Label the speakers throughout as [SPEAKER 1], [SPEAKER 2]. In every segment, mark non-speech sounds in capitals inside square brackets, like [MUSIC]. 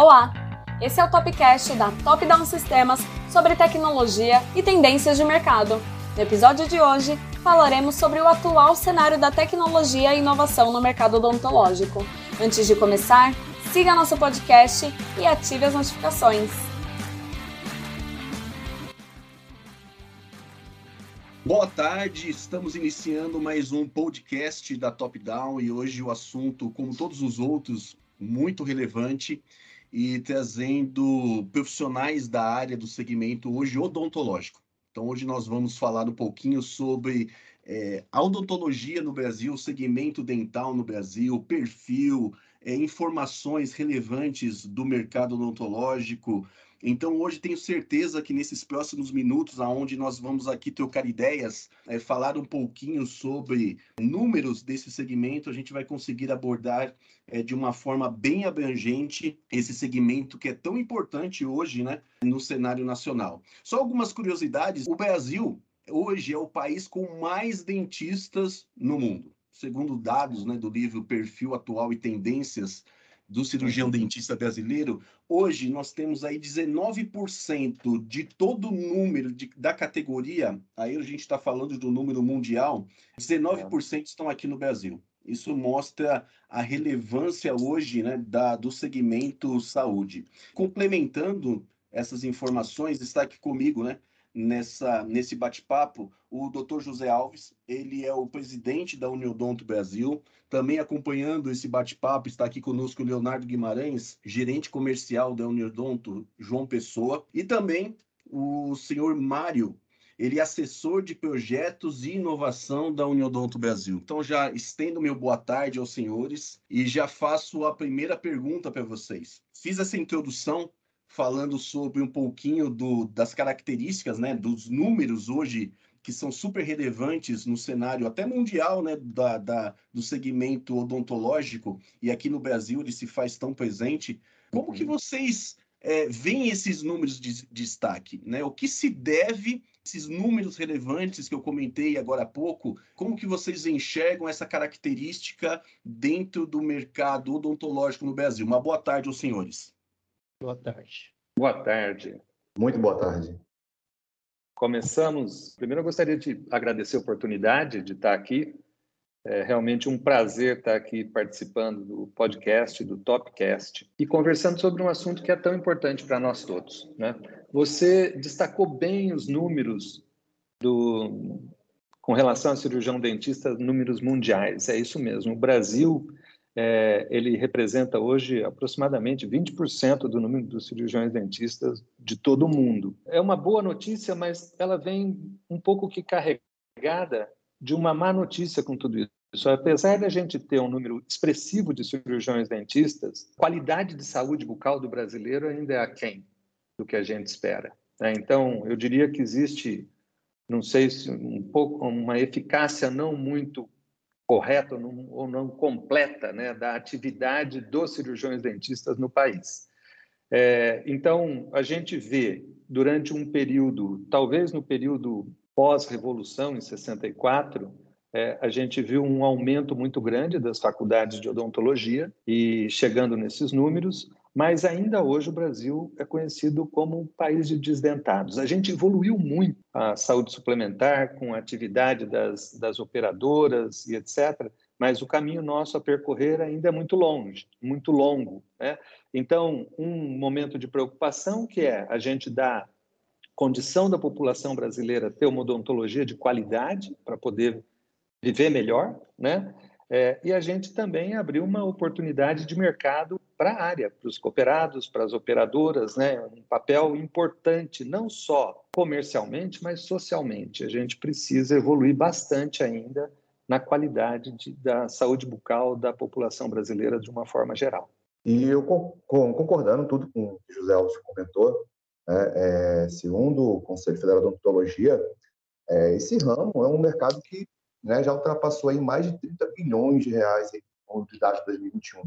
[SPEAKER 1] Olá! Esse é o Topcast da Top Down Sistemas sobre tecnologia e tendências de mercado. No episódio de hoje, falaremos sobre o atual cenário da tecnologia e inovação no mercado odontológico. Antes de começar, siga nosso podcast e ative as notificações.
[SPEAKER 2] Boa tarde, estamos iniciando mais um podcast da Top Down e hoje o assunto, como todos os outros, muito relevante e trazendo profissionais da área do segmento hoje odontológico. Então, hoje nós vamos falar um pouquinho sobre é, a odontologia no Brasil, segmento dental no Brasil, perfil, é, informações relevantes do mercado odontológico, então, hoje tenho certeza que nesses próximos minutos, aonde nós vamos aqui trocar ideias, é, falar um pouquinho sobre números desse segmento, a gente vai conseguir abordar é, de uma forma bem abrangente esse segmento que é tão importante hoje, né, no cenário nacional. Só algumas curiosidades: o Brasil hoje é o país com mais dentistas no mundo. Segundo dados né, do livro Perfil Atual e Tendências do cirurgião dentista brasileiro, hoje nós temos aí 19% de todo o número de, da categoria, aí a gente está falando do número mundial, 19% estão aqui no Brasil. Isso mostra a relevância hoje né, da, do segmento saúde. Complementando essas informações, está aqui comigo, né? Nessa, nesse bate-papo o Dr. José Alves, ele é o presidente da Uniodonto Brasil. Também acompanhando esse bate-papo está aqui conosco o Leonardo Guimarães, gerente comercial da Uniodonto João Pessoa, e também o senhor Mário, ele é assessor de projetos e inovação da Uniodonto Brasil. Então já estendo meu boa tarde aos senhores e já faço a primeira pergunta para vocês. Fiz essa introdução falando sobre um pouquinho do, das características, né, dos números hoje que são super relevantes no cenário até mundial, né, da, da, do segmento odontológico, e aqui no Brasil ele se faz tão presente. Como que uhum. vocês é, veem esses números de, de destaque? Né? O que se deve esses números relevantes que eu comentei agora há pouco, como que vocês enxergam essa característica dentro do mercado odontológico no Brasil? Uma boa tarde aos senhores.
[SPEAKER 3] Boa tarde.
[SPEAKER 4] Boa tarde.
[SPEAKER 5] Muito boa tarde.
[SPEAKER 4] Começamos. Primeiro, eu gostaria de agradecer a oportunidade de estar aqui. É realmente um prazer estar aqui participando do podcast, do Topcast, e conversando sobre um assunto que é tão importante para nós todos. Né? Você destacou bem os números do, com relação a cirurgião dentista, números mundiais. É isso mesmo. O Brasil é, ele representa hoje aproximadamente 20% do número dos cirurgiões dentistas de todo o mundo. É uma boa notícia, mas ela vem um pouco que carregada de uma má notícia com tudo isso. Apesar da gente ter um número expressivo de cirurgiões dentistas, a qualidade de saúde bucal do brasileiro ainda é aquém do que a gente espera. Né? Então, eu diria que existe, não sei se um pouco, uma eficácia não muito correta ou não, ou não completa né, da atividade dos cirurgiões dentistas no país. É, então, a gente vê, durante um período, talvez no período pós-revolução, em 64, é, a gente viu um aumento muito grande das faculdades de odontologia e chegando nesses números, mas ainda hoje o Brasil é conhecido como um país de desdentados. A gente evoluiu muito a saúde suplementar com a atividade das, das operadoras e etc., mas o caminho nosso a percorrer ainda é muito longe, muito longo. Né? Então, um momento de preocupação que é a gente dar condição da população brasileira ter uma odontologia de qualidade para poder viver melhor, né? É, e a gente também abriu uma oportunidade de mercado para a área, para os cooperados, para as operadoras, né? um papel importante, não só comercialmente, mas socialmente. A gente precisa evoluir bastante ainda na qualidade de, da saúde bucal da população brasileira de uma forma geral.
[SPEAKER 5] E eu concordando tudo com o que José Alves comentou, né, é, segundo o Conselho Federal de Odontologia, é, esse ramo é um mercado que né, já ultrapassou aí mais de 30 bilhões de reais com os dados de 2021.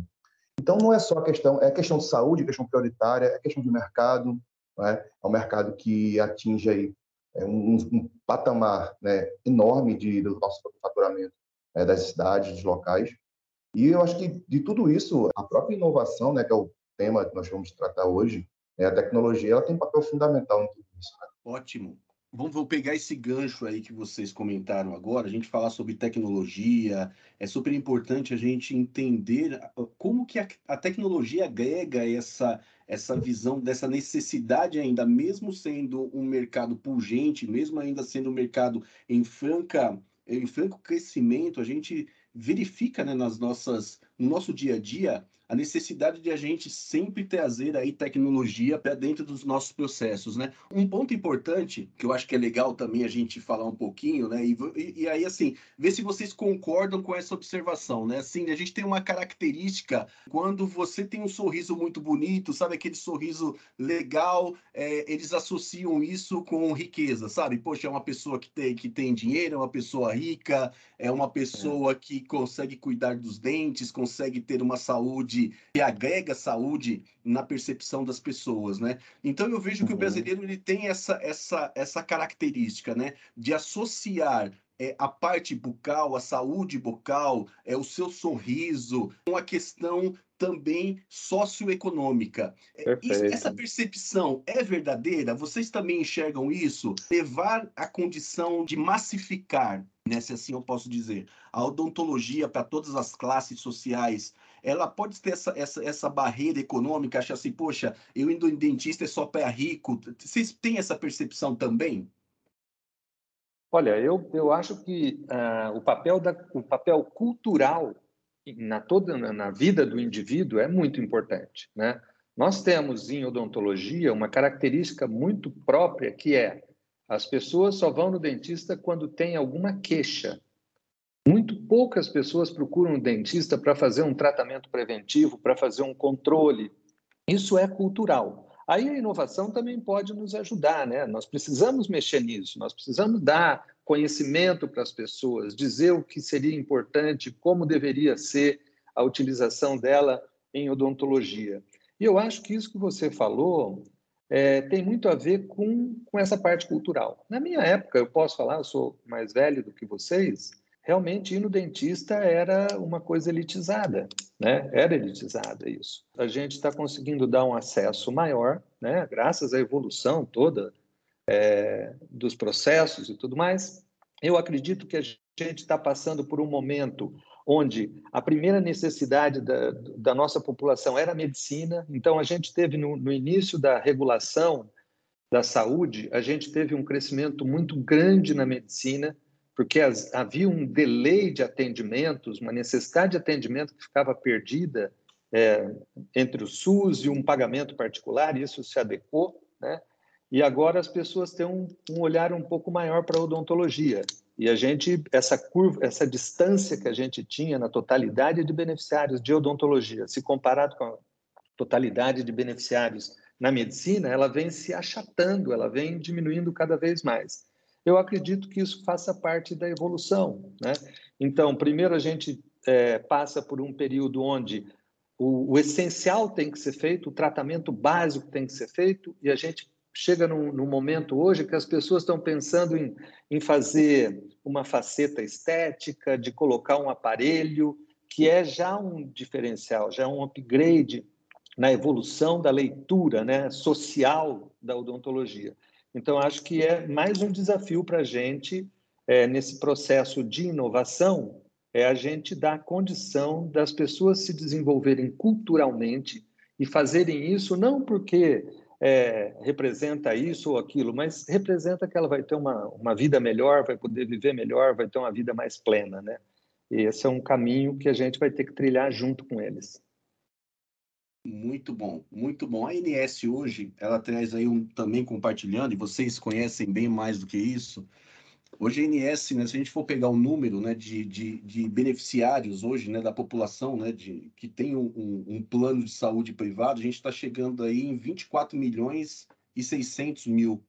[SPEAKER 5] Então, não é só a questão, é questão de saúde, é questão prioritária, é questão de mercado, né? é um mercado que atinge aí é, um, um patamar né, enorme de, do nosso faturamento é, das cidades, dos locais. E eu acho que de tudo isso, a própria inovação, né, que é o tema que nós vamos tratar hoje, né, a tecnologia ela tem um papel fundamental em tudo isso. Né?
[SPEAKER 2] Ótimo. Vamos vou pegar esse gancho aí que vocês comentaram agora, a gente falar sobre tecnologia. É super importante a gente entender como que a, a tecnologia agrega essa, essa visão dessa necessidade ainda, mesmo sendo um mercado pungente, mesmo ainda sendo um mercado em franca em franco crescimento, a gente verifica né, nas nossas, no nosso dia a dia a necessidade de a gente sempre trazer aí tecnologia para dentro dos nossos processos, né? Um ponto importante que eu acho que é legal também a gente falar um pouquinho, né? E, e, e aí assim, ver se vocês concordam com essa observação, né? Assim, a gente tem uma característica quando você tem um sorriso muito bonito, sabe aquele sorriso legal, é, eles associam isso com riqueza, sabe? Poxa, é uma pessoa que tem que tem dinheiro, é uma pessoa rica, é uma pessoa é. que consegue cuidar dos dentes, consegue ter uma saúde que agrega saúde na percepção das pessoas, né? Então eu vejo que uhum. o brasileiro ele tem essa, essa, essa característica, né, de associar é, a parte bucal, a saúde bucal, é o seu sorriso, com a questão também socioeconômica. É, Perfeito. Essa percepção é verdadeira? Vocês também enxergam isso? Levar a condição de massificar, né, se assim eu posso dizer, a odontologia para todas as classes sociais ela pode ter essa, essa, essa barreira econômica, achar assim, poxa, eu indo em dentista é só para rico. Vocês têm essa percepção também?
[SPEAKER 4] Olha, eu, eu acho que uh, o, papel da, o papel cultural na toda na vida do indivíduo é muito importante, né? Nós temos em odontologia uma característica muito própria que é as pessoas só vão no dentista quando tem alguma queixa. Muito poucas pessoas procuram um dentista para fazer um tratamento preventivo, para fazer um controle. Isso é cultural. Aí a inovação também pode nos ajudar, né? Nós precisamos mexer nisso, nós precisamos dar conhecimento para as pessoas, dizer o que seria importante, como deveria ser a utilização dela em odontologia. E eu acho que isso que você falou é, tem muito a ver com, com essa parte cultural. Na minha época, eu posso falar, eu sou mais velho do que vocês, realmente ir no dentista era uma coisa elitizada, né? Era elitizada isso. A gente está conseguindo dar um acesso maior, né? Graças à evolução toda é, dos processos e tudo mais. Eu acredito que a gente está passando por um momento onde a primeira necessidade da, da nossa população era a medicina. Então, a gente teve no, no início da regulação da saúde, a gente teve um crescimento muito grande na medicina porque as, havia um delay de atendimentos, uma necessidade de atendimento que ficava perdida é, entre o SUS e um pagamento particular, e isso se adequou, né? E agora as pessoas têm um, um olhar um pouco maior para a odontologia. E a gente, essa curva, essa distância que a gente tinha na totalidade de beneficiários de odontologia, se comparado com a totalidade de beneficiários na medicina, ela vem se achatando, ela vem diminuindo cada vez mais eu acredito que isso faça parte da evolução. Né? Então, primeiro a gente é, passa por um período onde o, o, essencial tem que ser feito, o tratamento básico tem que ser feito, e a gente chega num, num momento hoje que as pessoas estão pensando em, em fazer uma faceta estética, de colocar um aparelho, que é já um diferencial, já é um upgrade na evolução da leitura né, social da odontologia. Então, acho que é mais um desafio para a gente, é, nesse processo de inovação, é a gente dar condição das pessoas se desenvolverem culturalmente e fazerem isso não porque é, representa isso ou aquilo, mas representa que ela vai ter uma, uma vida melhor, vai poder viver melhor, vai ter uma vida mais plena, né? E esse é um caminho que a gente vai ter que trilhar junto com eles.
[SPEAKER 2] Muito bom, muito bom. A ANS hoje, ela traz aí um também compartilhando, e vocês conhecem bem mais do que isso. Hoje a ANS, né, se a gente for pegar o número né, de, de, de beneficiários hoje né, da população né, de, que tem um, um, um plano de saúde privado, a gente está chegando aí em 24 milhões e 600 mil,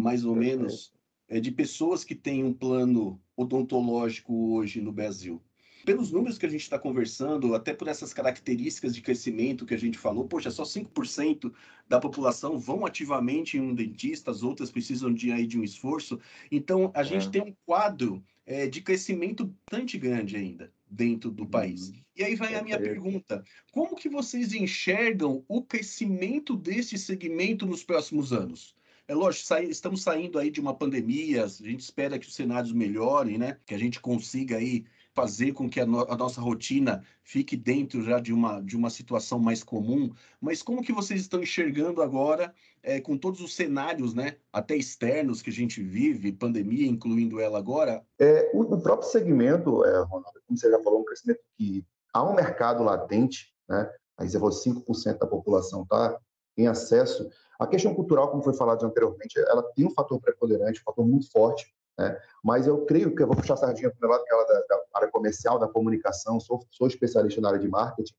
[SPEAKER 2] mais ou Perfeito. menos, é, de pessoas que têm um plano odontológico hoje no Brasil pelos números que a gente está conversando, até por essas características de crescimento que a gente falou, poxa, só 5% da população vão ativamente em um dentista, as outras precisam de, aí, de um esforço. Então, a gente é. tem um quadro é, de crescimento bastante grande ainda. dentro do país. Uhum. E aí vai a minha pergunta: como que vocês enxergam o crescimento deste segmento nos próximos anos? É lógico, estamos saindo aí de uma pandemia, a gente espera que os cenários melhorem, né? Que a gente consiga aí fazer com que a, no a, nossa rotina fique dentro já de uma, de uma situação mais comum, mas como que vocês estão enxergando agora, é, com todos os cenários, né, até externos que a gente vive, pandemia incluindo ela agora?
[SPEAKER 5] É, o, o próprio segmento, é, Ronaldo, como você já falou, um crescimento que há um mercado latente, né, aí você falou 5% da população está em acesso. A questão cultural, como foi falado anteriormente, ela tem um fator preponderante, um fator muito forte, né? Mas eu creio que eu vou puxar a sardinha para o lado aquela da, da, área comercial, da comunicação, sou, sou especialista na área de marketing.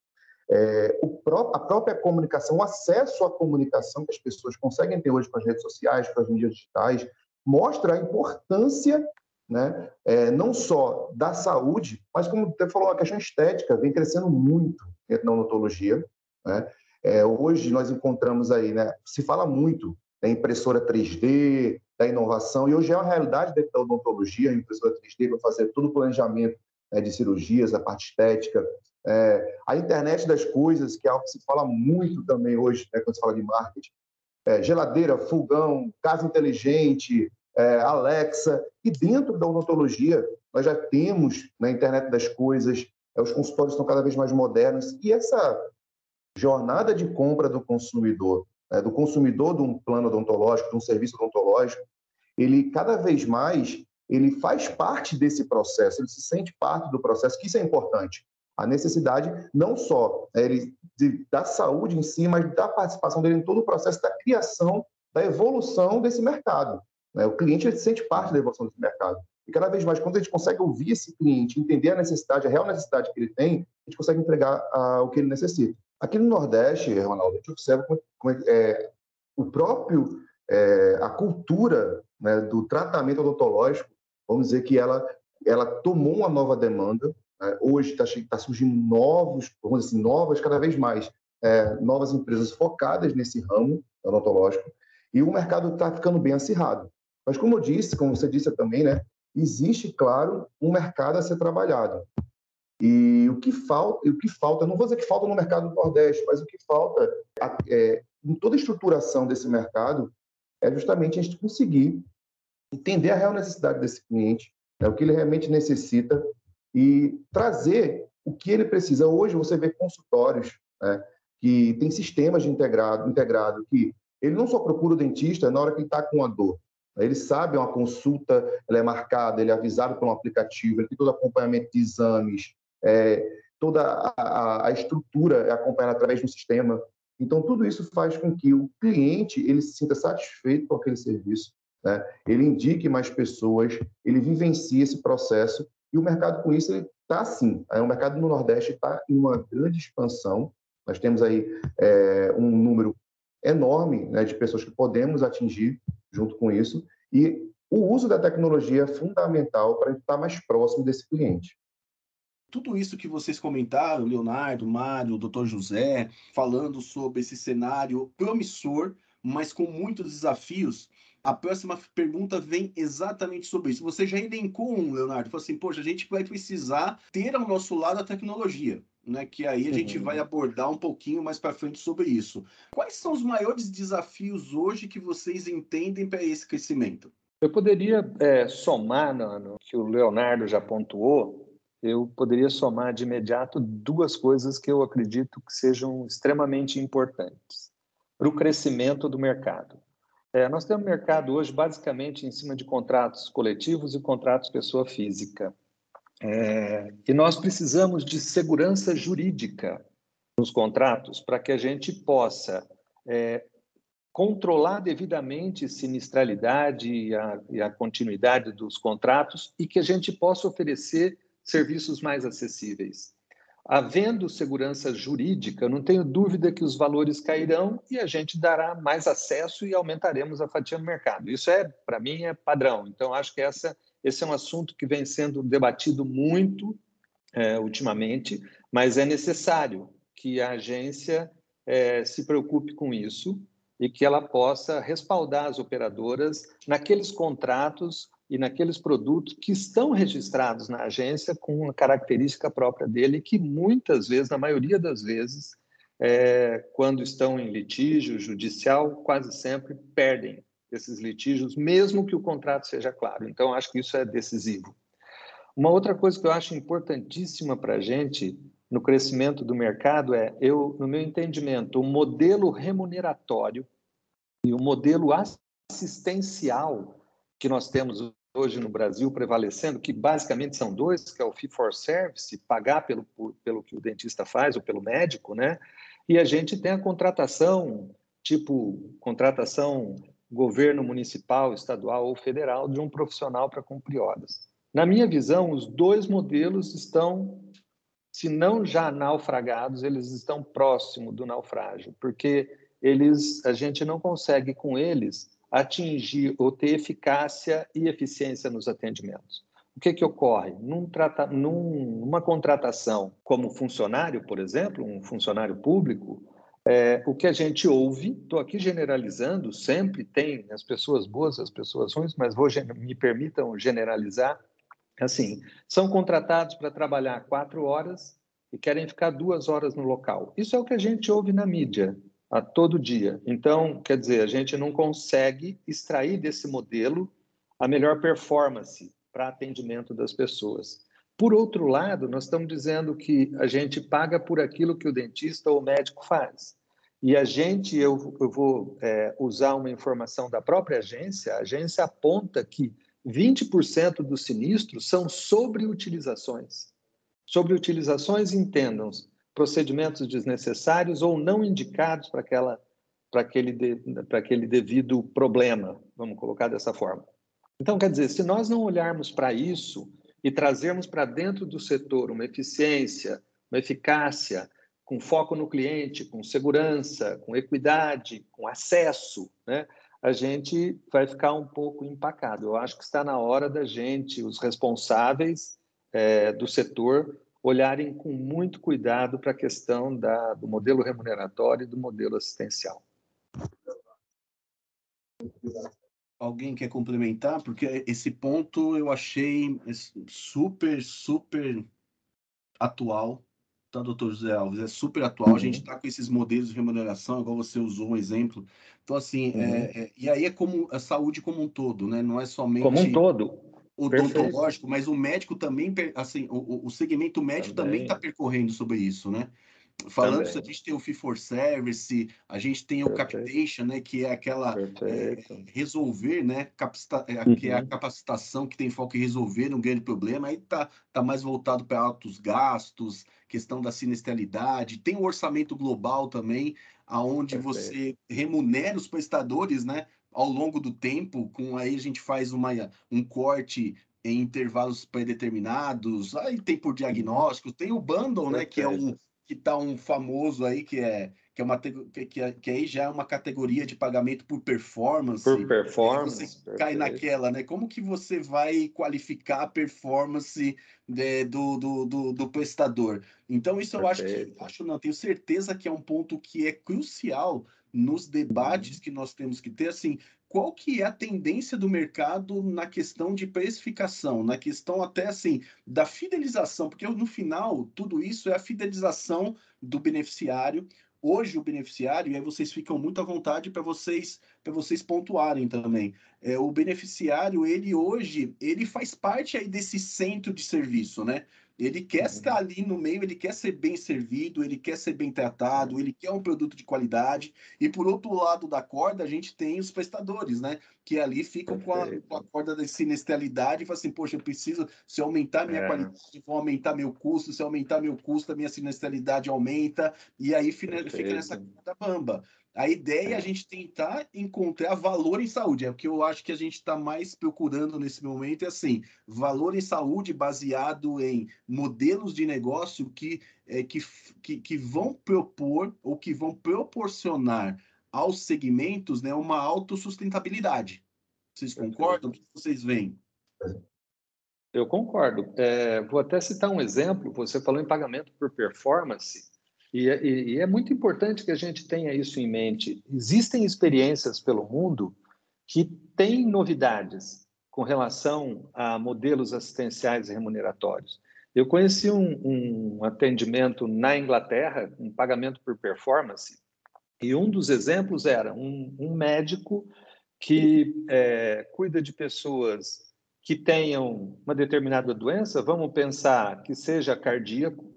[SPEAKER 5] É, pró a própria comunicação, o acesso à comunicação que as pessoas conseguem ter hoje com as redes sociais, com as mídias digitais, mostra a importância né, é, não só da saúde, mas como você falou, a questão estética vem crescendo muito da odontologia. Né? É, hoje nós encontramos aí, né, se fala muito da impressora 3D, da inovação, e hoje é uma realidade dentro da odontologia, a impressora 3D para fazer todo o planejamento né, de cirurgias, a parte estética, é, a internet das coisas, que é algo que se fala muito também hoje, né, quando se fala de marketing, é, geladeira, fogão, casa inteligente, é, Alexa, e dentro da odontologia nós já temos na internet das coisas, é, os consultórios estão cada vez mais modernos, e essa jornada de compra do consumidor né, do consumidor de um plano odontológico, de um serviço odontológico, ele cada vez mais ele faz parte desse processo, ele se sente parte do processo, que isso é importante. A necessidade não só né, ele, de, da saúde em si, mas da participação dele em todo o processo da criação, da evolução desse mercado. Né? O cliente ele se sente parte da evolução desse mercado. E cada vez mais, quando a gente consegue ouvir esse cliente, entender a necessidade, a real necessidade que ele tem, a gente consegue entregar uh, o que ele necessita. Aqui no Nordeste, Ronaldo, a gente observa como, como é, é, o próprio, é, a cultura né, do tratamento odontológico, vamos dizer que ela, ela tomou uma nova demanda. Né? Hoje está tá surgindo novos, vamos dizer assim, novas, cada vez mais, é, novas empresas focadas nesse ramo odontológico, e o mercado está ficando bem acirrado. Mas, como eu disse, como você disse também, né, existe, claro, um mercado a ser trabalhado. E o que falta, o que falta, não vou dizer que falta no mercado do Nordeste, mas o que falta é, em toda a estruturação desse mercado é justamente a gente conseguir entender a real necessidade desse cliente, né, o que ele realmente necessita e trazer o que ele precisa. Hoje você vê consultórios né, que tem sistemas de integrado, integrado que ele não só procura o dentista na hora que ele está com a dor, ele sabe uma consulta, ela é marcada, ele é avisado por um aplicativo, ele tem todo acompanhamento de exames, é, toda a, a, estrutura é acompanhada através do sistema. Então, tudo isso faz com que o cliente ele se sinta satisfeito com aquele serviço, né? ele indique mais pessoas, ele vivencie esse processo, e o mercado com isso está assim. É, o mercado no Nordeste está em uma grande expansão, nós temos aí é, um número enorme né, de pessoas que podemos atingir junto com isso, e o uso da tecnologia é fundamental para estar mais próximo desse cliente
[SPEAKER 2] tudo isso que vocês comentaram, Leonardo, Mário, o doutor José, falando sobre esse cenário promissor, mas com muitos desafios, a próxima pergunta vem exatamente sobre isso. Você já elencou um, Leonardo, falou assim, poxa, a gente vai precisar ter ao nosso lado a tecnologia. Né, que aí a gente vai abordar um pouquinho mais para frente sobre isso. Quais são os maiores desafios hoje que vocês entendem para esse crescimento?
[SPEAKER 4] Eu poderia é, somar no, no que o Leonardo já pontuou, eu poderia somar de imediato duas coisas que eu acredito que sejam extremamente importantes para o crescimento do mercado. É, nós temos mercado hoje basicamente em cima de contratos coletivos e contratos pessoa física. É, e nós precisamos de segurança jurídica nos contratos para que a gente possa é, controlar devidamente sinistralidade e a, e a continuidade dos contratos e que a gente possa oferecer serviços mais acessíveis. Havendo segurança jurídica, não tenho dúvida que os valores cairão e a gente dará mais acesso e aumentaremos a fatia no mercado. Isso é, para mim, é padrão. Então, acho que essa, esse é um assunto que vem sendo debatido muito é, ultimamente, mas é necessário que a agência é, se preocupe com isso e que ela possa respaldar as operadoras naqueles contratos e naqueles produtos que estão registrados na agência com uma característica própria dele, que muitas vezes, na maioria das vezes, é, quando estão em litígio judicial, quase sempre perdem esses litígios, mesmo que o contrato seja claro. Então, acho que isso é decisivo. Uma outra coisa que eu acho importantíssima para a gente no crescimento do mercado é, eu, no meu entendimento, o modelo remuneratório e o modelo assistencial que nós temos hoje no Brasil prevalecendo, que basicamente são dois, que é o fee for service, pagar pelo, pelo que o dentista faz ou pelo médico, né? E a gente tem a contratação, tipo contratação governo municipal, estadual ou federal de um profissional para cumprir horas. Na minha visão, os dois modelos estão, se não já naufragados, eles estão próximo do naufrágio, porque eles, a gente não consegue com eles atingir ou ter eficácia e eficiência nos atendimentos. O que, que ocorre? Num trata, numa contratação como funcionário, por exemplo, um funcionário público, é, o que a gente ouve, estou aqui generalizando, sempre tem as pessoas boas, as pessoas ruins, mas vou, me permitam generalizar, assim, são contratados para trabalhar quatro horas e querem ficar duas horas no local. Isso é o que a gente ouve na mídia a todo dia. Então, quer dizer, a gente não consegue extrair desse modelo a melhor performance para atendimento das pessoas. Por outro lado, nós estamos dizendo que a gente paga por aquilo que o dentista ou o médico faz. E a gente, eu, eu vou é, usar uma informação da própria agência, a agência aponta que 20% dos sinistros são sobre utilizações. Sobre utilizações, entendam procedimentos desnecessários ou não indicados para aquela para aquele, para aquele devido problema, vamos colocar dessa forma. Então, quer dizer, se nós não olharmos para isso e trazermos para dentro do setor uma eficiência, uma eficácia, com foco no cliente, com segurança, com equidade, com acesso, né? a gente vai ficar um pouco empacado. Eu acho que está na hora da gente, os responsáveis é, do setor, olharem com muito cuidado para a questão da, do modelo remuneratório e do modelo assistencial.
[SPEAKER 2] Alguém quer complementar? Porque esse ponto eu achei super, super atual, tá, doutor José Alves? É super atual. A gente está uhum. com esses modelos de remuneração, igual você usou um exemplo. Então, assim, é, uhum. é, é, e aí é como a saúde como um todo, né? Não é somente.
[SPEAKER 4] Como um todo
[SPEAKER 2] odontológico, mas o médico também, assim, o, o segmento médico também está percorrendo sobre isso, né? Falando isso, a gente tem o Fee for Service, a gente tem o Perfeito. Capitation, né, que é aquela é, resolver, né, capacita, uhum. que é a uhum. capacitação que tem foco em resolver um grande problema, aí tá, tá mais voltado para altos gastos, questão da sinistralidade, tem o orçamento global também, aonde você remunera os prestadores, né, ao longo do tempo, com aí a gente faz uma, um corte em intervalos pré-determinados, aí tem por diagnóstico, tem o bundle, né, que é um que tá um famoso aí que é que é uma que, que, que aí já é uma categoria de pagamento por performance.
[SPEAKER 4] Por performance.
[SPEAKER 2] Você cai naquela, né? Como que você vai qualificar a performance de, do, do, do, do, prestador? Então, isso perfeito. eu acho que acho não, tenho certeza que é um ponto que é crucial nos debates uhum. que nós temos que ter, assim, qual que é a tendência do mercado na questão de precificação, na questão até assim da fidelização, porque no final tudo isso é a fidelização do beneficiário. Hoje o beneficiário, e aí vocês ficam muito à vontade para vocês para vocês pontuarem também. É, o beneficiário, ele hoje, ele faz parte aí desse centro de serviço, né? Ele quer uhum. estar ali no meio, ele quer ser bem servido, ele quer ser bem tratado, ele quer um produto de qualidade. E por outro lado da corda, a gente tem os prestadores, né? Que ali ficam com a, com a, corda da sinistralidade e falam assim: poxa, eu preciso, se eu aumentar minha é. qualidade, vou aumentar meu custo, se eu aumentar meu custo, a minha sinistralidade aumenta, e aí fica, fica nessa corda bamba. A ideia é a gente tentar encontrar valor em saúde. É o que eu acho que a gente está mais procurando nesse momento. É assim, valor em saúde baseado em modelos de negócio que, é, que, que, que vão propor ou que vão proporcionar aos segmentos né, uma autossustentabilidade. Vocês concordam? O que vocês veem?
[SPEAKER 4] Eu concordo. É, vou até citar um exemplo. Você falou em pagamento por performance. E, é, e, e, é muito importante que a gente tenha isso em mente. Existem experiências pelo mundo que têm novidades, com relação a modelos assistenciais remuneratórios. Eu conheci um, um atendimento na Inglaterra, um pagamento por performance, e um dos exemplos era um, um médico que é, cuida de pessoas que tenham uma determinada doença, vamos pensar que seja cardíaco,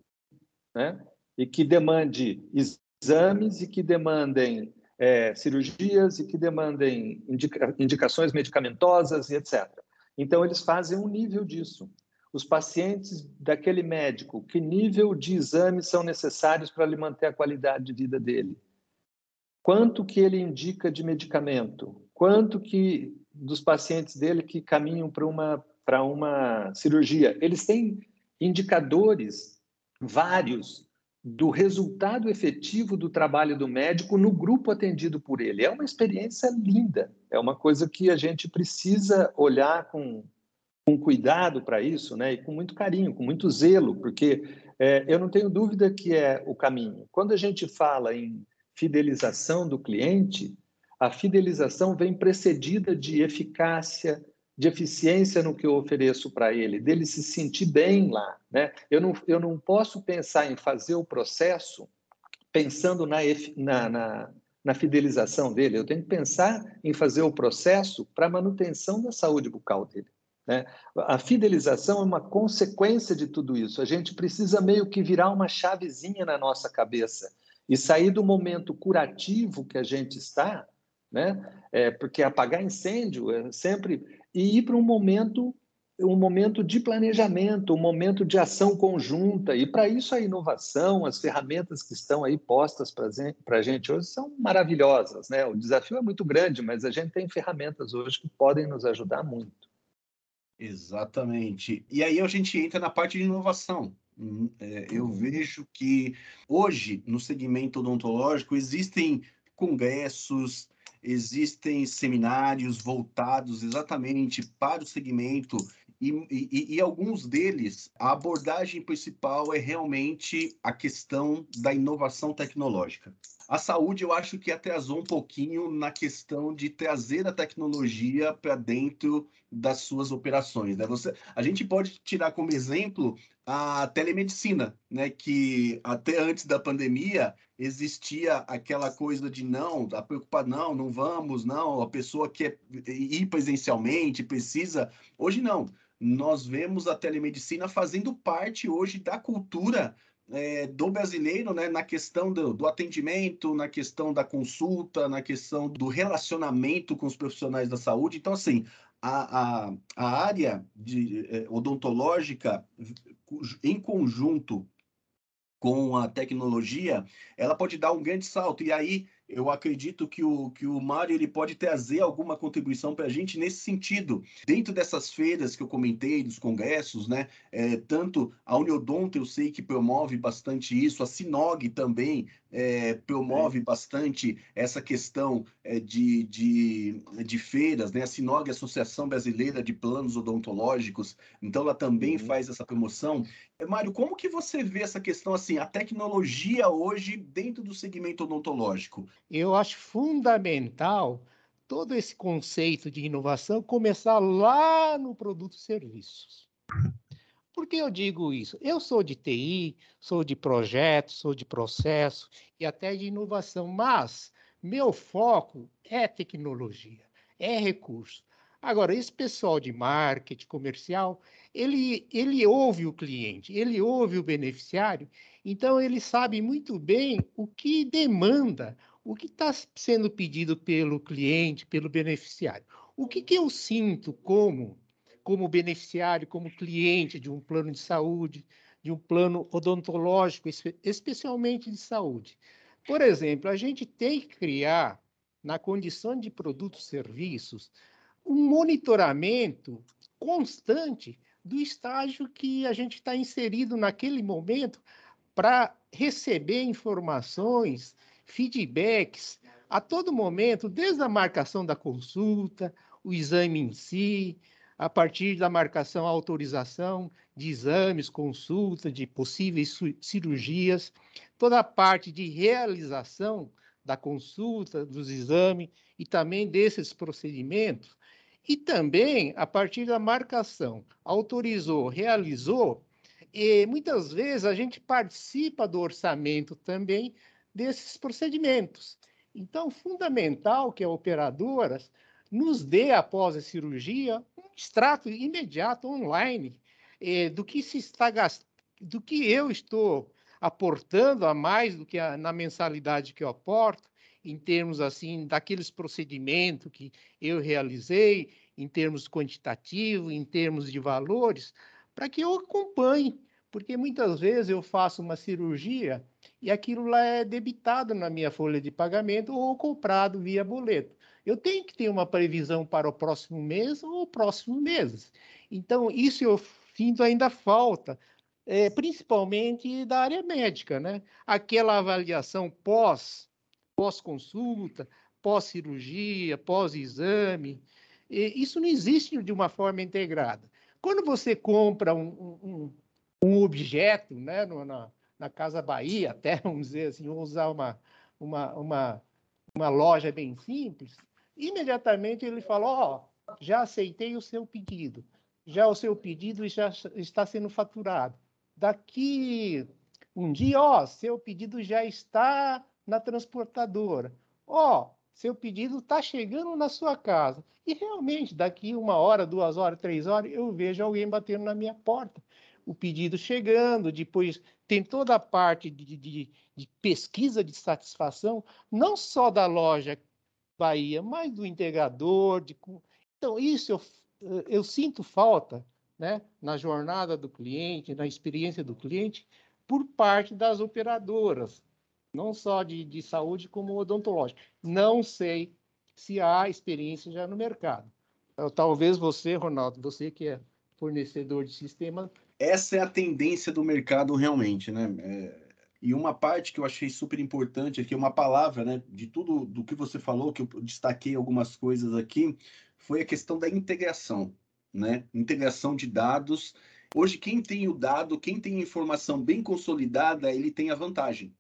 [SPEAKER 4] né? E que demande exames e que demandem é, cirurgias e que demandem indica indicações medicamentosas e etc. Então, eles fazem um nível disso os pacientes daquele médico, que nível de exames são necessários para ele manter a qualidade de vida dele? Quanto que ele indica de medicamento? Quanto que dos pacientes dele que caminham para uma para uma cirurgia? Eles têm indicadores vários do resultado efetivo do trabalho do médico no grupo atendido por ele. É uma experiência linda, é uma coisa que a gente precisa olhar com, com cuidado para isso, né? E com muito carinho, com muito zelo, porque é, eu não tenho dúvida que é o caminho. Quando a gente fala em fidelização do cliente, a fidelização vem precedida de eficácia, de eficiência no que eu ofereço para ele, dele se sentir bem lá, né? Eu não, eu não posso pensar em fazer o processo pensando na, na, na, na fidelização dele, eu tenho que pensar em fazer o processo para manutenção da saúde bucal dele. Né? A fidelização é uma consequência de tudo isso. A gente precisa meio que virar uma chavezinha na nossa cabeça e sair do momento curativo que a gente está, né? É, porque apagar incêndio é sempre e ir para um momento um momento de planejamento, um momento de ação conjunta. E para isso a inovação, as ferramentas que estão aí postas para a gente hoje são maravilhosas. Né? O desafio é muito grande, mas a gente tem ferramentas hoje que podem nos ajudar muito.
[SPEAKER 2] Exatamente. E aí a gente entra na parte de inovação. Hum, é, eu uhum. vejo que hoje, no segmento odontológico, existem congressos, existem seminários voltados exatamente para o segmento e, e, e, alguns deles, a abordagem principal é realmente a questão da inovação tecnológica. A saúde, eu acho que atrasou um pouquinho na questão de trazer a tecnologia para dentro das suas operações. Né? Você, a gente pode tirar como exemplo a telemedicina, né? que até antes da pandemia existia aquela coisa de não, a preocupar, não, não vamos, não, a pessoa quer ir presencialmente, precisa. Hoje não nós vemos a telemedicina fazendo parte hoje da cultura é, do brasileiro, né, na questão do, do, atendimento, na questão da consulta, na questão do relacionamento com os profissionais da saúde. Então, assim, a, a, a área de, é, odontológica, em conjunto com a tecnologia, ela pode dar um grande salto. E aí eu acredito que o, que o Mário ele pode trazer alguma contribuição para a gente nesse sentido. Dentro dessas feiras que eu comentei, dos congressos, né? É, tanto a Uniodonto eu sei que promove bastante isso, a Sinog também é, promove é. bastante essa questão é, de, de, de feiras, né? A Sinog, Associação Brasileira de Planos Odontológicos, então ela também uhum. faz essa promoção. É, Mário, como que você vê essa questão assim, a tecnologia hoje dentro do segmento odontológico?
[SPEAKER 3] Eu acho fundamental todo esse conceito de inovação começar lá no produto e serviços. Por que eu digo isso? Eu sou de TI, sou de projeto, sou de processo e até de inovação, mas meu foco é tecnologia, é recurso. Agora, esse pessoal de marketing comercial, ele, ele ouve o cliente, ele ouve o beneficiário, então ele sabe muito bem o que demanda, o que está sendo pedido pelo cliente, pelo beneficiário. O que, que eu sinto como como beneficiário, como cliente de um plano de saúde, de um plano odontológico, especialmente de saúde. Por exemplo, a gente tem que criar, na condição de produtos e serviços, um monitoramento constante do estágio que a gente está inserido naquele momento para receber informações, feedbacks a todo momento, desde a marcação da consulta, o exame em si, a partir da marcação, autorização de exames, consulta, de possíveis cirurgias, toda a parte de realização da consulta, dos exames e também desses procedimentos. E também, a partir da marcação, autorizou, realizou, e muitas vezes a gente participa do orçamento também desses procedimentos. Então, fundamental que a operadora nos dê, após a cirurgia, um extrato imediato online eh, do que se está do que eu estou aportando a mais do que a, na mensalidade que eu aporto, em termos assim daqueles procedimentos que eu realizei, em termos quantitativos, em termos de valores, para que eu acompanhe, porque muitas vezes eu faço uma cirurgia e aquilo lá é debitado na minha folha de pagamento ou comprado via boleto. Eu tenho que ter uma previsão para o próximo mês ou próximos meses. Então, isso eu sinto ainda falta, é, principalmente da área médica, né? Aquela avaliação pós, pós-consulta, pós-cirurgia, pós-exame, isso não existe de uma forma integrada. Quando você compra um, um, um objeto, né, na, na Casa Bahia, [LAUGHS] até, vamos dizer assim, vou usar uma, uma, uma, uma loja bem simples, imediatamente ele fala, ó, oh, já aceitei o seu pedido, já o seu pedido já está sendo faturado. Daqui um dia, ó, seu pedido já está na transportadora. Ó, seu pedido está chegando na sua casa. E realmente, daqui uma hora, duas horas, três horas, eu vejo alguém batendo na minha porta o pedido chegando, depois tem toda a parte de, de, de pesquisa de satisfação, não só da loja Bahia, mas do integrador. De... Então, isso eu, eu sinto falta né, na jornada do cliente, na experiência do cliente, por parte das operadoras, não só de, de saúde como odontológica. Não sei se há experiência já no mercado. Talvez você, Ronaldo, você que é fornecedor de sistema,
[SPEAKER 2] essa é a tendência do mercado realmente, né? É, e uma parte que eu achei super importante aqui, uma palavra, né, de tudo do que você falou, que eu destaquei algumas coisas aqui, foi a questão da integração, né? Integração de dados. Hoje, quem tem o dado, quem tem informação bem consolidada, ele tem a vantagem.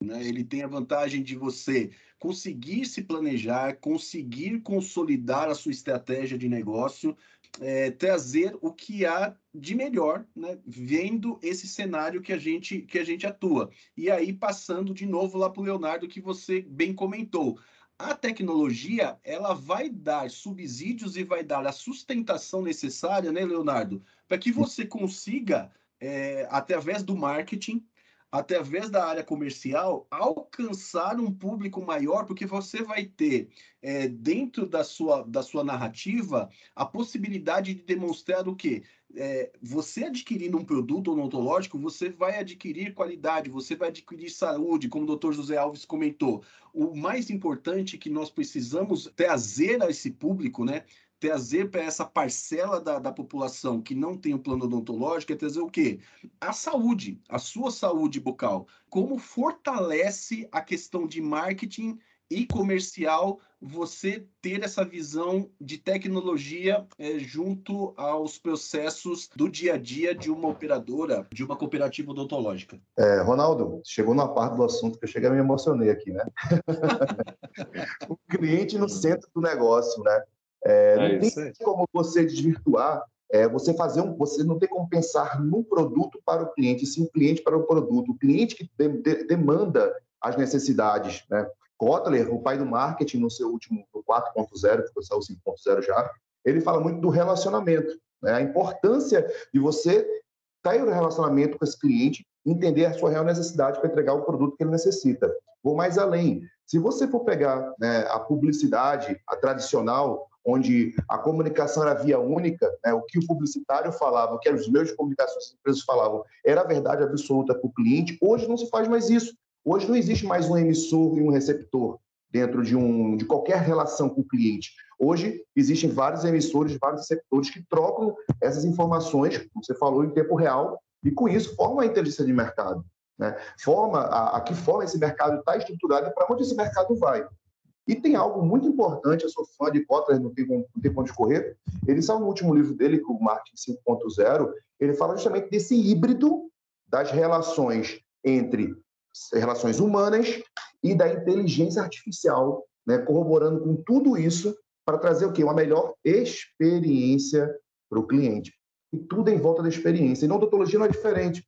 [SPEAKER 2] Né? Ele tem a vantagem de você conseguir se planejar, conseguir consolidar a sua estratégia de negócio, é, trazer o que há de melhor, né, vendo esse cenário que a gente que a gente atua. E aí passando de novo lá para o Leonardo que você bem comentou. A tecnologia ela vai dar subsídios e vai dar a sustentação necessária, né, Leonardo, para que você consiga é, através do marketing através da área comercial, alcançar um público maior, porque você vai ter, é, dentro da sua, da sua narrativa, a possibilidade de demonstrar o quê? É, você adquirindo um produto odontológico, você vai adquirir qualidade, você vai adquirir saúde, como o doutor José Alves comentou. O mais importante que nós precisamos trazer a esse público, né? Trazer para essa parcela da, da população que não tem o plano odontológico é trazer o quê? A saúde, a sua saúde bucal. Como fortalece a questão de marketing e comercial você ter essa visão de tecnologia é, junto aos processos do dia a dia de uma operadora, de uma cooperativa odontológica?
[SPEAKER 5] É, Ronaldo, chegou na parte do assunto que eu cheguei e me emocionei aqui, né? [LAUGHS] o cliente no centro do negócio, né? É, não é tem como você desvirtuar, é, você fazer um, você não tem como pensar no produto para o cliente, sim o cliente para o produto, o cliente que de, de, demanda as necessidades, né? Kotler, o pai do marketing, no seu último 4.0, que saiu 5.0 já, ele fala muito do relacionamento, né? a importância de você ter o um relacionamento com esse cliente, entender a sua real necessidade para entregar o produto que ele necessita. Vou mais além. Se você for pegar né, a publicidade, a tradicional, onde a comunicação era via única, né? o que o publicitário falava, o que os meios de das empresas falavam, era a verdade absoluta para o cliente. Hoje não se faz mais isso. Hoje não existe mais um emissor e um receptor dentro de, um, de qualquer relação com o cliente. Hoje existem vários emissores, vários receptores que trocam essas informações, como você falou, em tempo real, e com isso formam a inteligência de mercado. Né? Forma a, a que forma esse mercado está estruturado e para onde esse mercado vai. E tem algo muito importante, eu sou fã de Kotler, não tem, não tem onde correr. Ele saiu no último livro dele, o Marketing 5.0, ele fala justamente desse híbrido das relações entre relações humanas e da inteligência artificial, né, corroborando com tudo isso para trazer o quê? Uma melhor experiência para o cliente. E tudo em volta da experiência. E na odontologia não é diferente.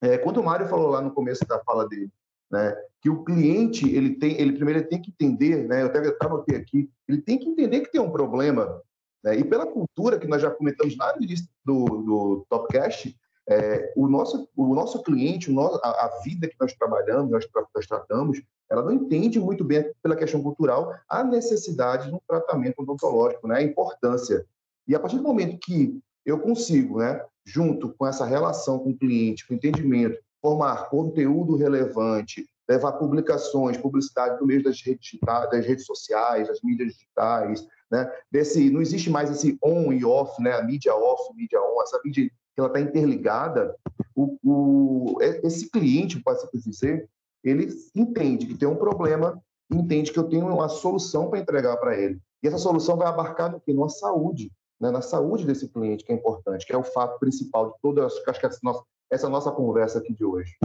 [SPEAKER 5] É, quando o Mário falou lá no começo da fala dele, né, que o cliente ele tem, ele primeiro ele tem que entender, né, eu até, anotei aqui, ele tem que entender que tem um problema, né, e pela cultura que nós já comentamos lá no início do, do Topcast, é, o, nosso, o nosso cliente, o nosso, a, a, vida que nós trabalhamos, nós, nós tratamos, ela não entende muito bem, pela questão cultural, a necessidade de um tratamento odontológico, né, a importância. E a partir do momento que eu consigo, né, junto com essa relação com o cliente, com o entendimento, formar conteúdo relevante, levar publicações, publicidade no meio das redes, das redes sociais, das mídias digitais, né? Desse, não existe mais esse on e off, né? A mídia off, mídia on, essa mídia que ela está interligada. O, o, esse cliente, pode se dizer, ele entende que tem um problema, entende que eu tenho uma solução para entregar para ele. E essa solução vai abarcar no quê? Na saúde né, na saúde desse cliente, que é importante, que é o fato principal de toda acho que essa nossa, essa nossa conversa aqui de hoje.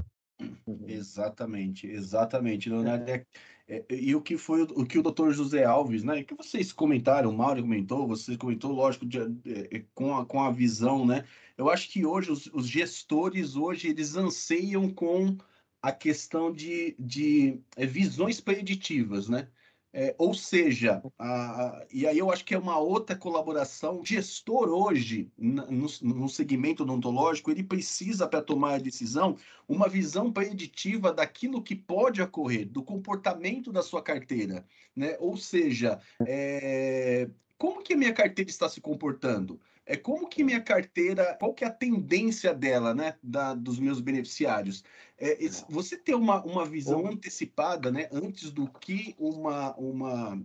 [SPEAKER 2] Exatamente, exatamente, Leonardo. É, é, e o que foi o que o doutor José Alves, né? Que vocês comentaram, o Mauro comentou, você comentou, lógico, de, é, com, a, com a visão, né? Eu acho que hoje os, os gestores hoje eles anseiam com a questão de, de é, visões preditivas, né? É, ou seja, a, e aí eu acho que é uma outra colaboração. Gestor hoje, no, no segmento odontológico, ele precisa, para tomar a decisão, uma visão preditiva daquilo que pode ocorrer, do comportamento da sua carteira. Né? Ou seja, é, como que a minha carteira está se comportando? É como que minha carteira, qual que é a tendência dela, né, da, dos meus beneficiários? É, você ter uma, uma visão antecipada, né, antes do que uma, uma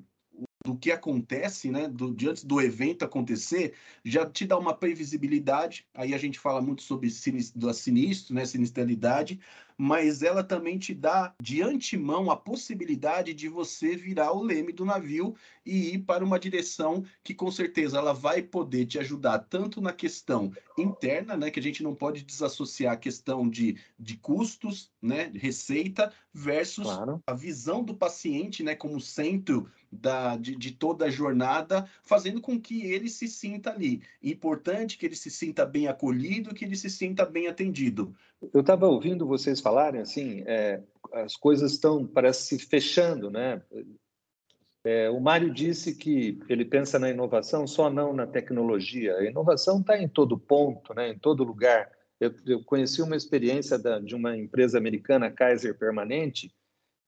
[SPEAKER 2] do que acontece, né, do, diante do evento acontecer, já te dá uma previsibilidade. Aí a gente fala muito sobre sinistro, sinistro, né, sinistralidade, mas ela também te dá de antemão a possibilidade de você virar o leme do navio e ir para uma direção que com certeza ela vai poder te ajudar tanto na questão interna, né, que a gente não pode desassociar a questão de, de custos, né, receita versus claro. a visão do paciente, né, como centro da, de, de toda a jornada, fazendo com que ele se sinta ali. Importante que ele se sinta bem acolhido, que ele se sinta bem atendido.
[SPEAKER 4] Eu estava ouvindo vocês falarem assim, é, as coisas estão, parece, se fechando, né? É, o Mário disse que ele pensa na inovação, só não na tecnologia. A inovação está em todo ponto, né? em todo lugar. Eu, eu conheci uma experiência da, de uma empresa americana, Kaiser Permanente,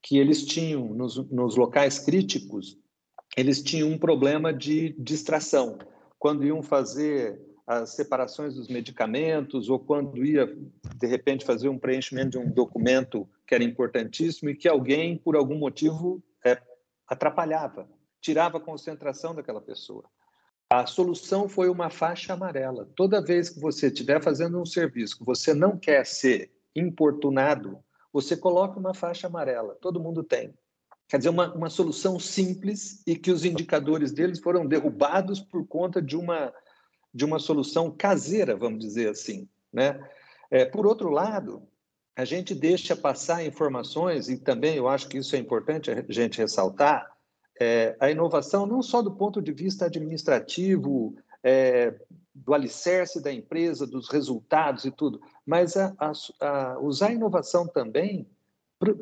[SPEAKER 4] que eles tinham, nos, nos locais críticos, eles tinham um problema de distração. Quando iam fazer as separações dos medicamentos ou quando ia, de repente, fazer um preenchimento de um documento que era importantíssimo e que alguém, por algum motivo, é, atrapalhava, tirava a concentração daquela pessoa. A solução foi uma faixa amarela. Toda vez que você estiver fazendo um serviço você não quer ser importunado, você coloca uma faixa amarela. Todo mundo tem. Quer dizer, uma, uma solução simples e que os indicadores deles foram derrubados por conta de uma de uma solução caseira, vamos dizer assim. Né? É, por outro lado, a gente deixa passar informações, e também eu acho que isso é importante a gente ressaltar, é, a inovação não só do ponto de vista administrativo, é, do alicerce da empresa, dos resultados e tudo, mas a, a, a usar a inovação também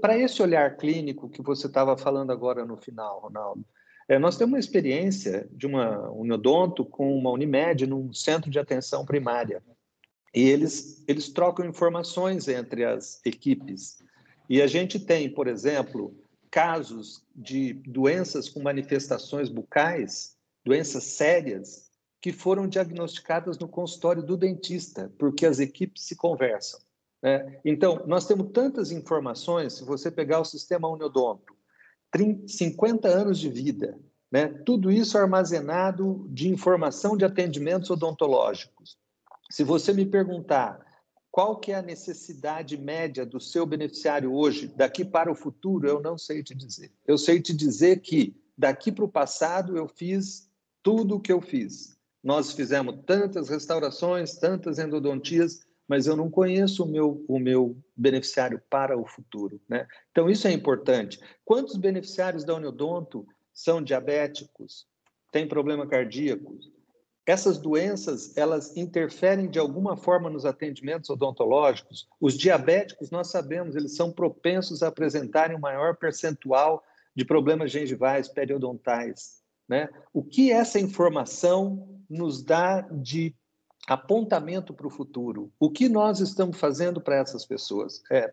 [SPEAKER 4] para esse olhar clínico que você estava falando agora no final, Ronaldo. É, nós temos uma experiência de uma Unodonto com uma Unimed num centro de atenção primária. E eles, eles trocam informações entre as equipes. E a gente tem, por exemplo, casos de doenças com manifestações bucais, doenças sérias, que foram diagnosticadas no consultório do dentista, porque as equipes se conversam. Né? Então, nós temos tantas informações, se você pegar o sistema Uniodonto, 30, 50 anos de vida, né? tudo isso armazenado de informação de atendimentos odontológicos. Se você me perguntar qual que é a necessidade média do seu beneficiário hoje, daqui para o futuro, eu não sei te dizer. Eu sei te dizer que daqui para o passado eu fiz tudo o que eu fiz. Nós fizemos tantas restaurações, tantas endodontias, mas eu não conheço o meu, o meu beneficiário para o futuro. Né? Então, isso é importante. Quantos beneficiários da Uniodonto são diabéticos? tem problema cardíaco. Essas doenças, elas interferem de alguma forma nos atendimentos odontológicos. Os diabéticos, nós sabemos, eles são propensos a apresentarem um maior percentual de problemas gengivais, periodontais. Né? O que essa informação nos dá de apontamento para o futuro? O que nós estamos fazendo para essas pessoas? É,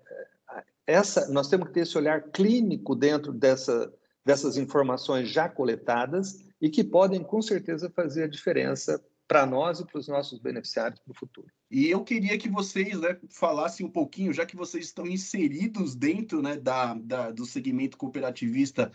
[SPEAKER 4] essa, nós temos que ter esse olhar clínico dentro dessa, dessas informações já coletadas e que podem, com certeza, fazer a diferença para nós e para os nossos beneficiários no futuro.
[SPEAKER 2] E eu queria que vocês né, falassem um pouquinho, já que vocês estão inseridos dentro né, da, da do segmento cooperativista,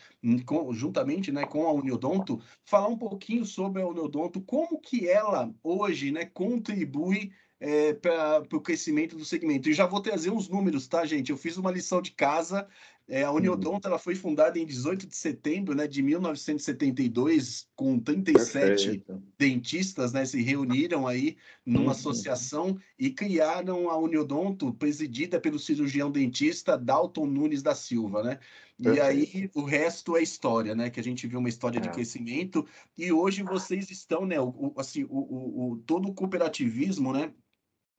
[SPEAKER 2] com, juntamente né, com a Uniodonto, falar um pouquinho sobre a Uniodonto, como que ela hoje né, contribui é, para o crescimento do segmento. E já vou trazer uns números, tá, gente? Eu fiz uma lição de casa. É, a Uniodonto ela foi fundada em 18 de setembro né, de 1972, com 37 Perfeito. dentistas né, se reuniram aí numa uhum. associação e criaram a Uniodonto, presidida pelo cirurgião dentista Dalton Nunes da Silva. Né? E aí o resto é história, né? Que a gente viu uma história é. de crescimento e hoje vocês estão, né? O, assim, o, o, o, todo o cooperativismo, né?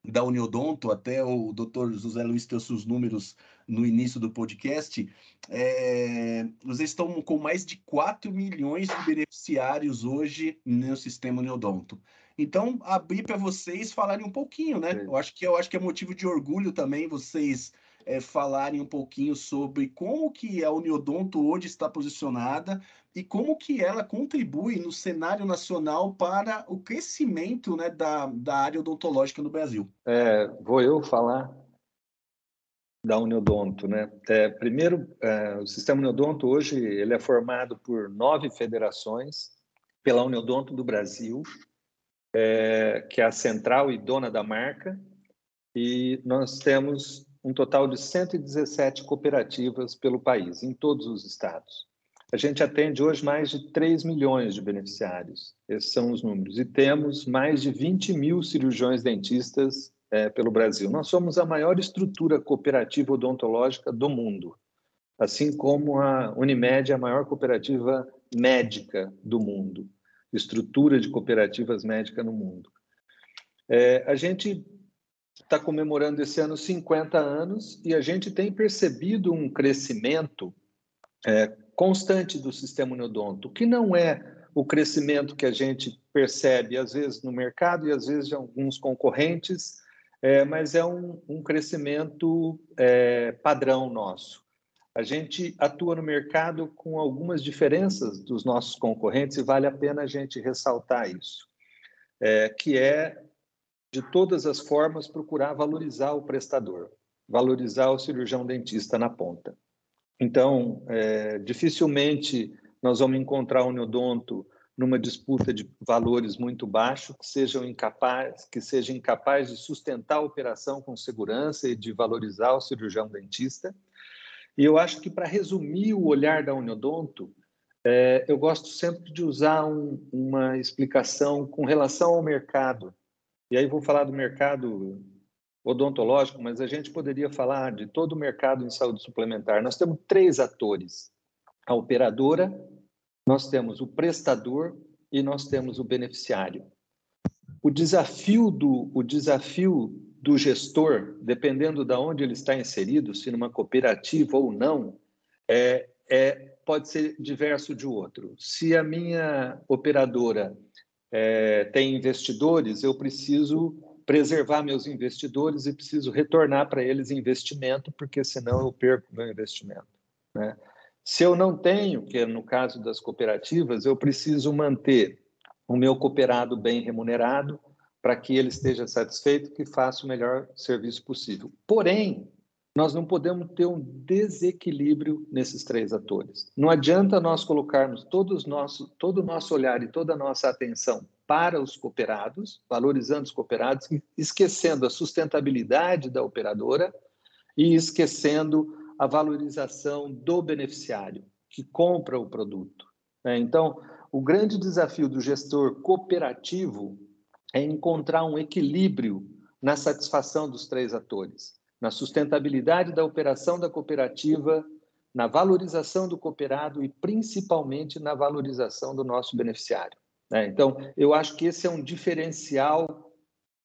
[SPEAKER 2] Da Uniodonto, até o doutor José Luiz trouxe os números no início do podcast, é, vocês estão com mais de 4 milhões de beneficiários hoje no sistema Uniodonto. Então, abrir para vocês falarem um pouquinho, né? Eu acho que eu acho que é motivo de orgulho também vocês é, falarem um pouquinho sobre como que a Uniodonto hoje está posicionada e como que ela contribui no cenário nacional para o crescimento né, da, da área odontológica no Brasil.
[SPEAKER 4] É, vou eu falar da Uniodonto, né? É, primeiro, é, o sistema Uniodonto hoje ele é formado por nove federações pela Uniodonto do Brasil, é, que é a central e dona da marca, e nós temos um total de 117 cooperativas pelo país, em todos os estados. A gente atende hoje mais de 3 milhões de beneficiários, esses são os números, e temos mais de 20 mil cirurgiões dentistas é, pelo Brasil. Nós somos a maior estrutura cooperativa odontológica do mundo, assim como a Unimed é a maior cooperativa médica do mundo, estrutura de cooperativas médicas no mundo. É, a gente está comemorando esse ano 50 anos e a gente tem percebido um crescimento é, constante do sistema uniodonto, que não é o crescimento que a gente percebe, às vezes, no mercado e às vezes de alguns concorrentes, é, mas é um, um crescimento é, padrão nosso. A gente atua no mercado com algumas diferenças dos nossos concorrentes e vale a pena a gente ressaltar isso, é, que é de todas as formas, procurar valorizar o prestador, valorizar o cirurgião dentista na ponta. Então, é, dificilmente nós vamos encontrar um neodonto numa disputa de valores muito baixos, que sejam incapaz, que seja incapaz de sustentar a operação com segurança e de valorizar o cirurgião dentista. E eu acho que para resumir o olhar da Uniodonto, é, eu gosto sempre de usar um, uma explicação com relação ao mercado. E aí vou falar do mercado odontológico, mas a gente poderia falar de todo o mercado em saúde suplementar. Nós temos três atores: a operadora, nós temos o prestador e nós temos o beneficiário. O desafio do, o desafio do gestor, dependendo de onde ele está inserido, se numa cooperativa ou não, é, é, pode ser diverso de outro. Se a minha operadora é, tem investidores, eu preciso preservar meus investidores e preciso retornar para eles investimento, porque senão eu perco meu investimento. Né? Se eu não tenho, que é no caso das cooperativas, eu preciso manter o meu cooperado bem remunerado para que ele esteja satisfeito, que faça o melhor serviço possível. Porém, nós não podemos ter um desequilíbrio nesses três atores. Não adianta nós colocarmos todos nosso, todo o nosso olhar e toda a nossa atenção para os cooperados, valorizando os cooperados, esquecendo a sustentabilidade da operadora e esquecendo a valorização do beneficiário que compra o produto. Né? Então, o grande desafio do gestor cooperativo é encontrar um equilíbrio na satisfação dos três atores na sustentabilidade da operação da cooperativa, na valorização do cooperado e principalmente na valorização do nosso beneficiário. Né? Então, eu acho que esse é um diferencial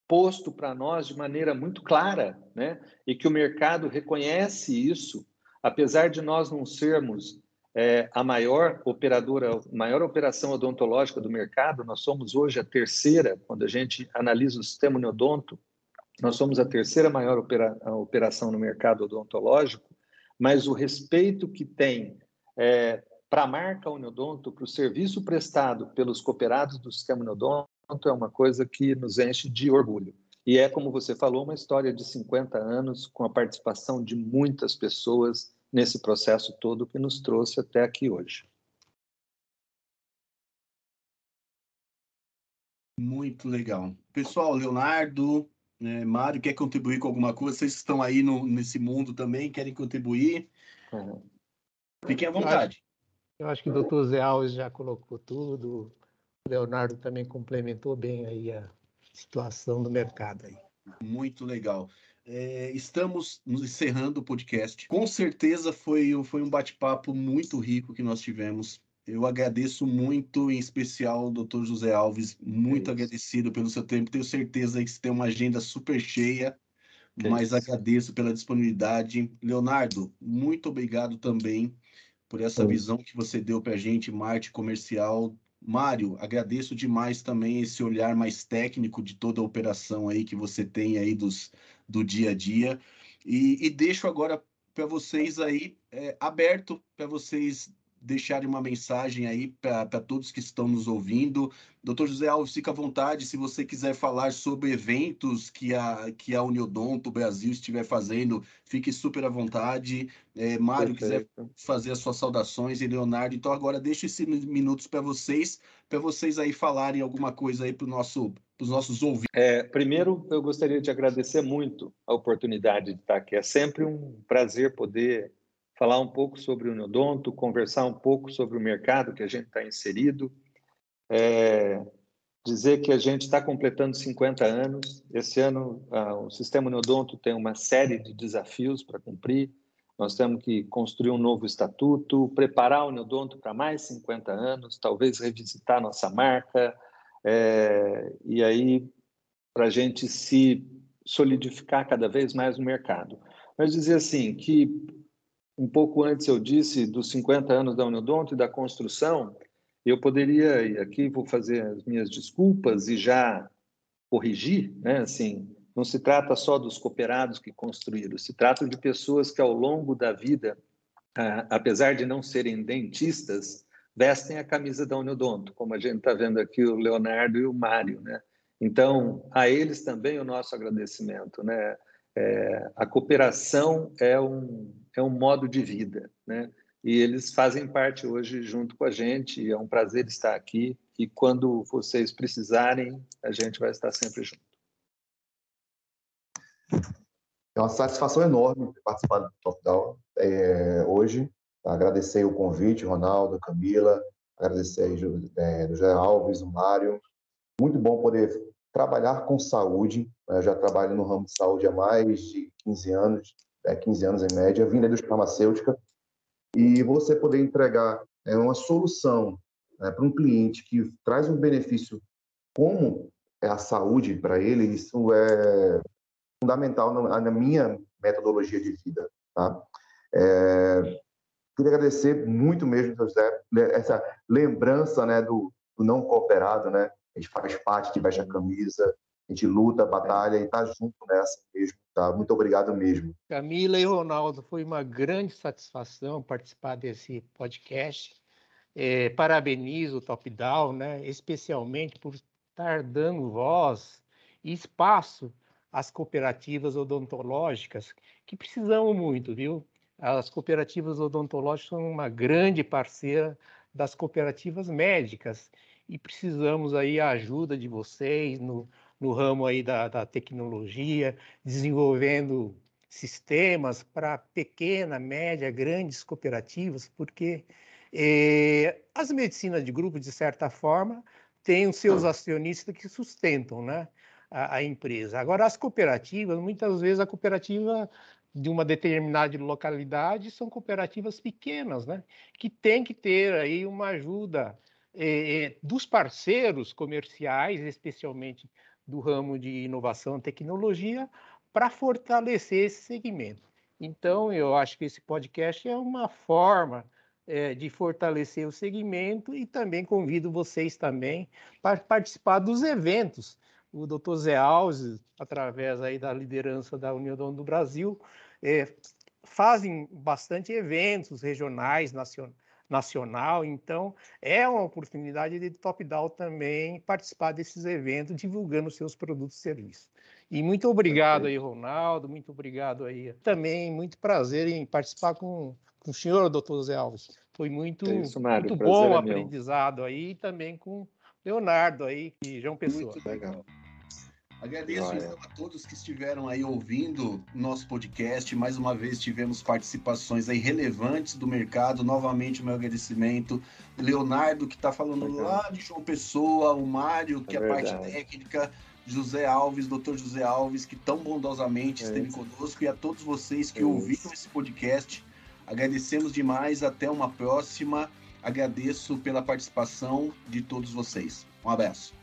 [SPEAKER 4] posto para nós de maneira muito clara, né? e que o mercado reconhece isso, apesar de nós não sermos é, a maior operadora, maior operação odontológica do mercado, nós somos hoje a terceira, quando a gente analisa o sistema neodonto, nós somos a terceira maior opera, operação no mercado odontológico, mas o respeito que tem é, para a marca Uniodonto, para o serviço prestado pelos cooperados do sistema Uniodonto, é uma coisa que nos enche de orgulho. E é, como você falou, uma história de 50 anos, com a participação de muitas pessoas nesse processo todo que nos trouxe até aqui hoje.
[SPEAKER 2] Muito legal. Pessoal, Leonardo, né, Mário, quer contribuir com alguma coisa? Vocês estão aí no, nesse mundo também, querem contribuir? Uhum. Fiquem à vontade.
[SPEAKER 3] Eu acho, eu acho que o doutor Zé Alves já colocou tudo, o Leonardo também complementou bem aí a situação do mercado aí.
[SPEAKER 2] Muito legal. É, estamos nos encerrando o podcast. Com certeza foi, foi um bate-papo muito rico que nós tivemos. Eu agradeço muito, em especial, o doutor José Alves, muito é agradecido pelo seu tempo. Tenho certeza que você tem uma agenda super cheia, é mas isso. agradeço pela disponibilidade. Leonardo, muito obrigado também por essa visão que você deu para a gente, marketing comercial. Mário, agradeço demais também esse olhar mais técnico de toda a operação aí que você tem aí dos, do dia a dia. E, e deixo agora para vocês aí é, aberto para vocês deixarem uma mensagem aí para todos que estão nos ouvindo. Doutor José Alves, fica à vontade se você quiser falar sobre eventos que a, que a Uniodonto Brasil estiver fazendo, fique super à vontade. É, Mário Perfeito. quiser fazer as suas saudações e Leonardo, então agora deixo esses minutos para vocês, para vocês aí falarem alguma coisa aí para nosso, os nossos ouvintes.
[SPEAKER 4] É, primeiro, eu gostaria de agradecer muito a oportunidade de estar aqui. É sempre um prazer poder falar um pouco sobre o Neodonto, conversar um pouco sobre o mercado que a gente está inserido, é, dizer que a gente está completando 50 anos. Esse ano, o Sistema Neodonto tem uma série de desafios para cumprir. Nós temos que construir um novo estatuto, preparar o Neodonto para mais 50 anos, talvez revisitar nossa marca, é, e aí para a gente se solidificar cada vez mais no mercado. Mas dizer assim que um pouco antes eu disse dos 50 anos da Uniodonto e da construção, eu poderia, aqui vou fazer as minhas desculpas e já corrigir, né? Assim, não se trata só dos cooperados que construíram, se trata de pessoas que ao longo da vida, apesar de não serem dentistas, vestem a camisa da Uniodonto, como a gente está vendo aqui o Leonardo e o Mário, né? Então, a eles também o nosso agradecimento, né? É, a cooperação é um, é um modo de vida, né? E eles fazem parte hoje junto com a gente, é um prazer estar aqui. E quando vocês precisarem, a gente vai estar sempre junto.
[SPEAKER 5] É uma satisfação enorme participar do Top Down é, hoje. Agradecer o convite, Ronaldo, Camila, agradecer é, José Alves, o Mário. Muito bom poder trabalhar com saúde. Eu já trabalho no ramo de saúde há mais de 15 anos é, 15 anos em média, vindo da farmacêutica, e você poder entregar é, uma solução né, para um cliente que traz um benefício como é a saúde para ele, isso é fundamental na, na minha metodologia de vida. Tá? É, queria agradecer muito mesmo, José, essa lembrança né, do, do não cooperado, né? A gente faz parte, de veste a camisa, a gente luta, batalha e está junto nessa mesmo. Tá? Muito obrigado mesmo.
[SPEAKER 3] Camila e Ronaldo, foi uma grande satisfação participar desse podcast. É, parabenizo o Top Down, né? especialmente por estar dando voz e espaço às cooperativas odontológicas, que precisamos muito, viu? As cooperativas odontológicas são uma grande parceira das cooperativas médicas e precisamos aí a ajuda de vocês no, no ramo aí da, da tecnologia, desenvolvendo sistemas para pequena, média, grandes cooperativas, porque eh, as medicinas de grupo, de certa forma, têm os seus acionistas que sustentam né, a, a, empresa. Agora, as cooperativas, muitas vezes a cooperativa de uma determinada localidade são cooperativas pequenas, né? Que tem que ter aí uma ajuda eh, dos parceiros comerciais, especialmente do ramo de inovação e tecnologia, para fortalecer esse segmento. Então, eu acho que esse podcast é uma forma é, de fortalecer o segmento e também convido vocês também para participar dos eventos. O doutor Zé Alves, através aí da liderança da União do Brasil, é, fazem bastante eventos regionais, nacionais, nacional. Então, é uma oportunidade de top-down também participar desses eventos, divulgando seus produtos e serviços. E muito obrigado aí, Ronaldo, muito obrigado aí. Também muito prazer em participar com, com o senhor, doutor Zé Alves. Foi muito, é isso, Mário, muito bom o é aprendizado aí, e também com Leonardo aí e João Pessoa. Muito legal.
[SPEAKER 2] Agradeço então, a todos que estiveram aí ouvindo nosso podcast. Mais uma vez tivemos participações aí relevantes do mercado. Novamente, meu agradecimento. Leonardo, que está falando Legal. lá de João Pessoa, o Mário, que é, é a parte técnica, José Alves, doutor José Alves, que tão bondosamente é esteve conosco, e a todos vocês que é ouviram esse podcast. Agradecemos demais. Até uma próxima. Agradeço pela participação de todos vocês. Um abraço.